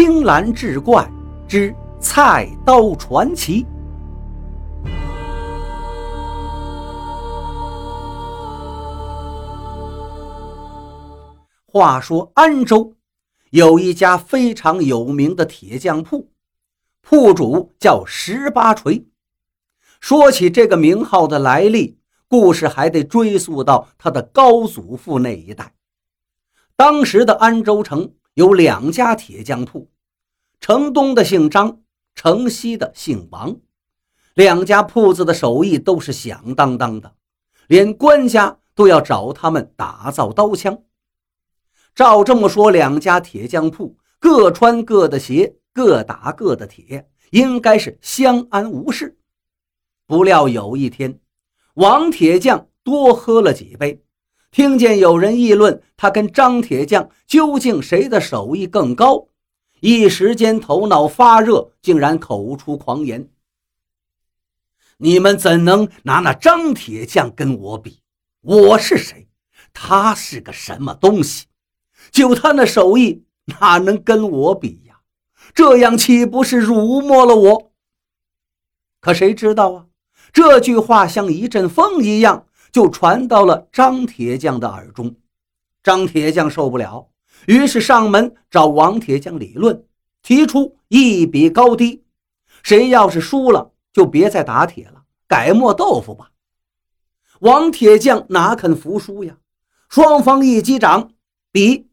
青蓝志怪之菜刀传奇。话说安州有一家非常有名的铁匠铺，铺主叫十八锤。说起这个名号的来历，故事还得追溯到他的高祖父那一代。当时的安州城有两家铁匠铺，城东的姓张，城西的姓王。两家铺子的手艺都是响当当的，连官家都要找他们打造刀枪。照这么说，两家铁匠铺各穿各的鞋，各打各的铁，应该是相安无事。不料有一天，王铁匠多喝了几杯，听见有人议论他跟张铁匠究竟谁的手艺更高，一时间头脑发热，竟然口出狂言：“你们怎能拿那张铁匠跟我比？我是谁？他是个什么东西？就他那手艺，哪能跟我比呀？这样岂不是辱没了我？”可谁知道啊？这句话像一阵风一样，就传到了张铁匠的耳中。张铁匠受不了，于是上门找王铁匠理论，提出一比高低。谁要是输了，就别再打铁了，改磨豆腐吧。王铁匠哪肯服输呀？双方一击掌，比。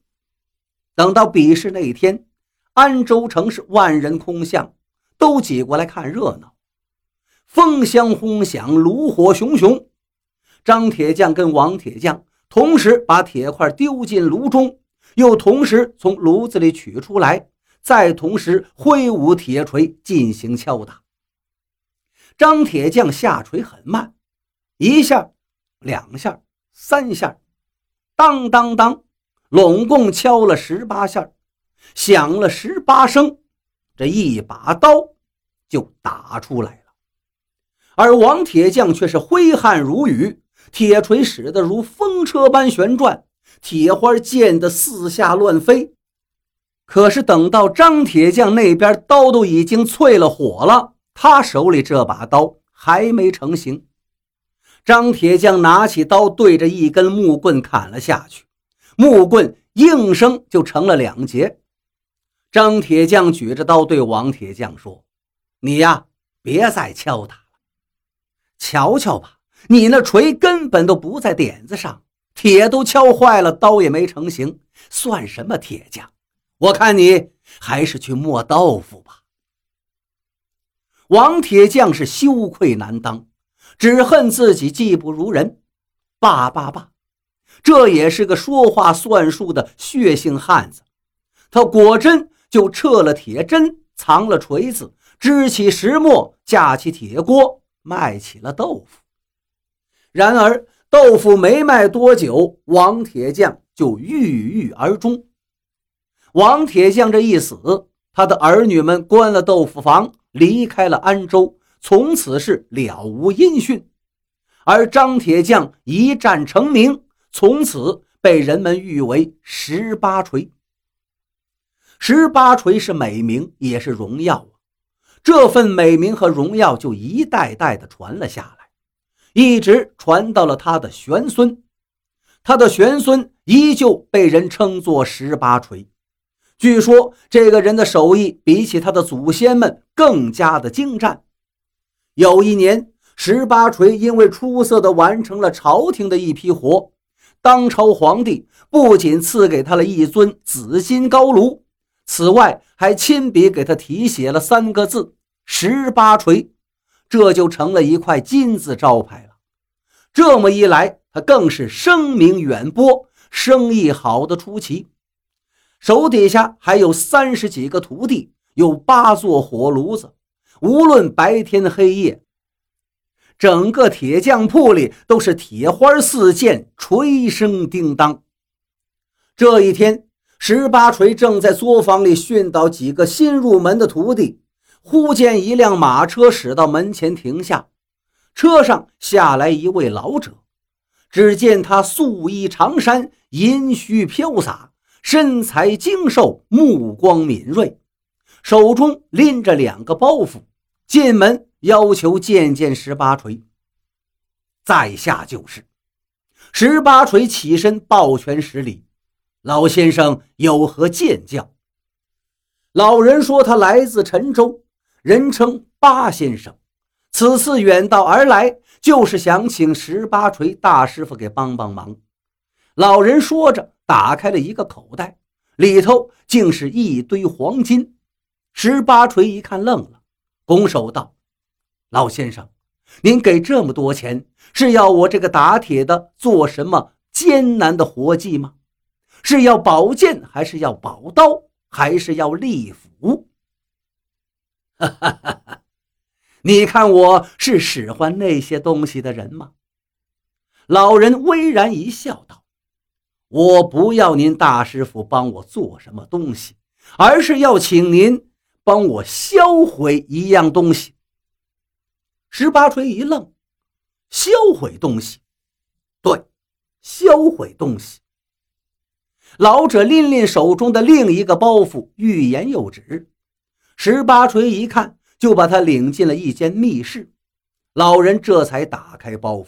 等到比试那一天，安州城是万人空巷，都挤过来看热闹。风箱轰响，炉火熊熊。张铁匠跟王铁匠同时把铁块丢进炉中，又同时从炉子里取出来，再同时挥舞铁锤进行敲打。张铁匠下锤很慢，一下、两下、三下，当当当，拢共敲了十八下，响了十八声，这一把刀就打出来了。而王铁匠却是挥汗如雨，铁锤使得如风车般旋转，铁花溅得四下乱飞。可是等到张铁匠那边刀都已经淬了火了，他手里这把刀还没成型。张铁匠拿起刀，对着一根木棍砍了下去，木棍应声就成了两截。张铁匠举着刀对王铁匠说：“你呀，别再敲打。”瞧瞧吧，你那锤根本都不在点子上，铁都敲坏了，刀也没成型，算什么铁匠？我看你还是去磨豆腐吧。王铁匠是羞愧难当，只恨自己技不如人。罢罢罢，这也是个说话算数的血性汉子。他果真就撤了铁针，藏了锤子，支起石磨，架起铁锅。卖起了豆腐，然而豆腐没卖多久，王铁匠就郁郁而终。王铁匠这一死，他的儿女们关了豆腐房，离开了安州，从此是了无音讯。而张铁匠一战成名，从此被人们誉为十八锤。十八锤是美名，也是荣耀啊。这份美名和荣耀就一代代的传了下来，一直传到了他的玄孙，他的玄孙依旧被人称作十八锤。据说这个人的手艺比起他的祖先们更加的精湛。有一年，十八锤因为出色的完成了朝廷的一批活，当朝皇帝不仅赐给他了一尊紫金高炉。此外，还亲笔给他题写了三个字“十八锤”，这就成了一块金字招牌。这么一来，他更是声名远播，生意好的出奇。手底下还有三十几个徒弟，有八座火炉子，无论白天黑夜，整个铁匠铺里都是铁花四溅，锤声叮当。这一天。十八锤正在作坊里训导几个新入门的徒弟，忽见一辆马车驶到门前停下，车上下来一位老者。只见他素衣长衫，银须飘洒，身材精瘦，目光敏锐，手中拎着两个包袱，进门要求见见十八锤。在下就是。十八锤起身抱拳施礼：“老先生有何见教？”老人说：“他来自陈州，人称八先生。此次远道而来，就是想请十八锤大师傅给帮帮忙。”老人说着，打开了一个口袋，里头竟是一堆黄金。十八锤一看，愣了，拱手道：“老先生，您给这么多钱，是要我这个打铁的做什么艰难的活计吗？是要宝剑，还是要宝刀？”还是要利斧，哈哈哈你看我是使唤那些东西的人吗？老人巍然一笑，道：“我不要您大师傅帮我做什么东西，而是要请您帮我销毁一样东西。”十八锤一愣：“销毁东西？对，销毁东西。”老者拎拎手中的另一个包袱，欲言又止。十八锤一看，就把他领进了一间密室。老人这才打开包袱，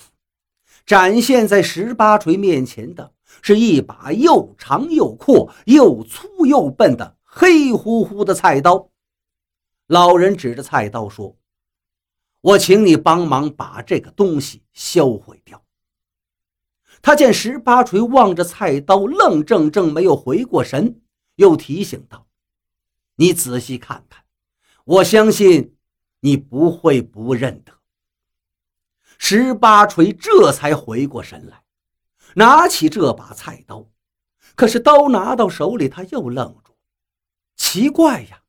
展现在十八锤面前的是一把又长又阔、又粗又笨的黑乎乎的菜刀。老人指着菜刀说：“我请你帮忙把这个东西销毁掉。”他见十八锤望着菜刀，愣怔怔，没有回过神，又提醒道：“你仔细看看，我相信你不会不认得。”十八锤这才回过神来，拿起这把菜刀。可是刀拿到手里，他又愣住。奇怪呀，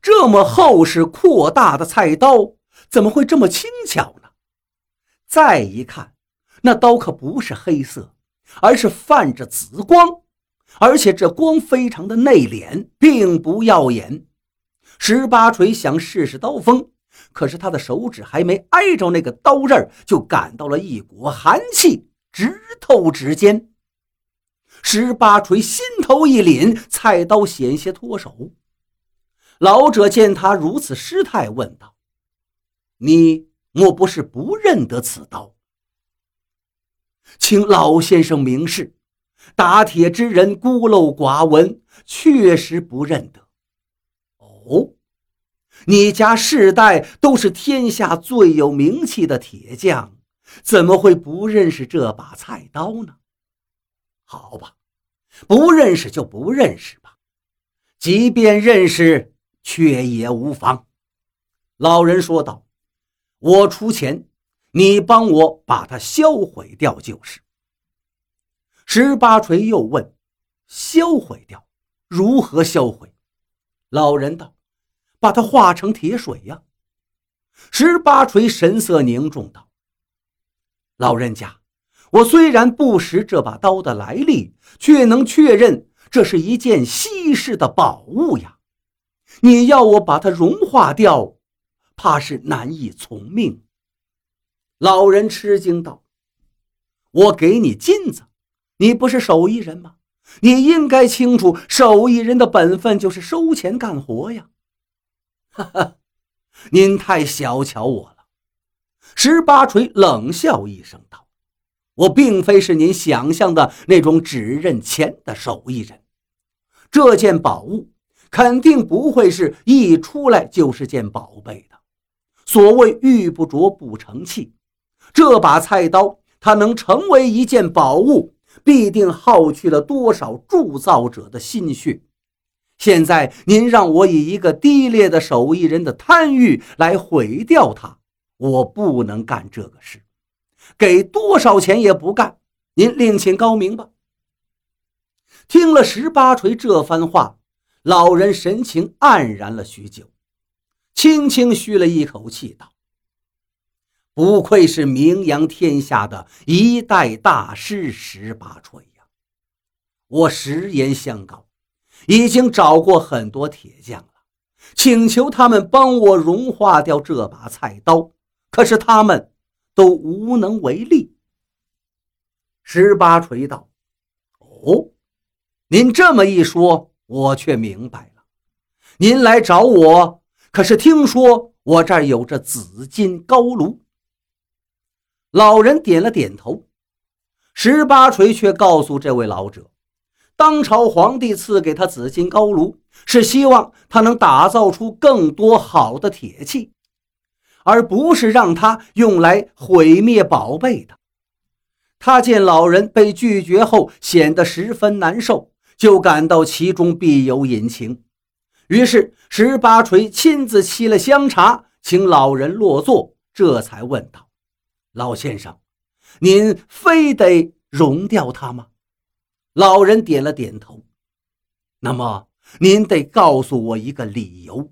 这么厚实阔大的菜刀，怎么会这么轻巧呢？再一看。那刀可不是黑色，而是泛着紫光，而且这光非常的内敛，并不耀眼。十八锤想试试刀锋，可是他的手指还没挨着那个刀刃，就感到了一股寒气直透指尖。十八锤心头一凛，菜刀险些脱手。老者见他如此失态，问道：“你莫不是不认得此刀？”请老先生明示，打铁之人孤陋寡闻，确实不认得。哦，你家世代都是天下最有名气的铁匠，怎么会不认识这把菜刀呢？好吧，不认识就不认识吧，即便认识，却也无妨。老人说道：“我出钱。”你帮我把它销毁掉就是。十八锤又问：“销毁掉？如何销毁？”老人道：“把它化成铁水呀。”十八锤神色凝重道：“老人家，我虽然不识这把刀的来历，却能确认这是一件稀世的宝物呀。你要我把它融化掉，怕是难以从命。”老人吃惊道：“我给你金子，你不是手艺人吗？你应该清楚，手艺人的本分就是收钱干活呀。”哈哈，您太小瞧我了。”十八锤冷笑一声道：“我并非是您想象的那种只认钱的手艺人。这件宝物肯定不会是一出来就是件宝贝的。所谓玉不琢不成器。”这把菜刀，它能成为一件宝物，必定耗去了多少铸造者的心血。现在您让我以一个低劣的手艺人的贪欲来毁掉它，我不能干这个事，给多少钱也不干。您另请高明吧。听了十八锤这番话，老人神情黯然了许久，轻轻吁了一口气，道。不愧是名扬天下的一代大师十八锤呀！我实言相告，已经找过很多铁匠了，请求他们帮我融化掉这把菜刀，可是他们都无能为力。十八锤道：“哦，您这么一说，我却明白了。您来找我，可是听说我这儿有着紫金高炉。”老人点了点头。十八锤却告诉这位老者，当朝皇帝赐给他紫金高炉，是希望他能打造出更多好的铁器，而不是让他用来毁灭宝贝的。他见老人被拒绝后显得十分难受，就感到其中必有隐情。于是十八锤亲自沏了香茶，请老人落座，这才问道：“老先生。”您非得融掉他吗？老人点了点头。那么您得告诉我一个理由。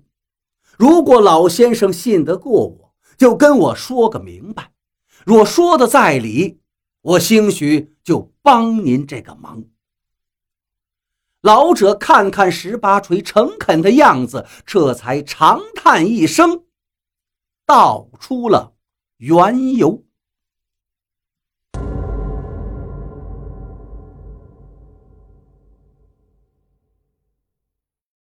如果老先生信得过我，就跟我说个明白。若说的在理，我兴许就帮您这个忙。老者看看十八锤诚恳的样子，这才长叹一声，道出了缘由。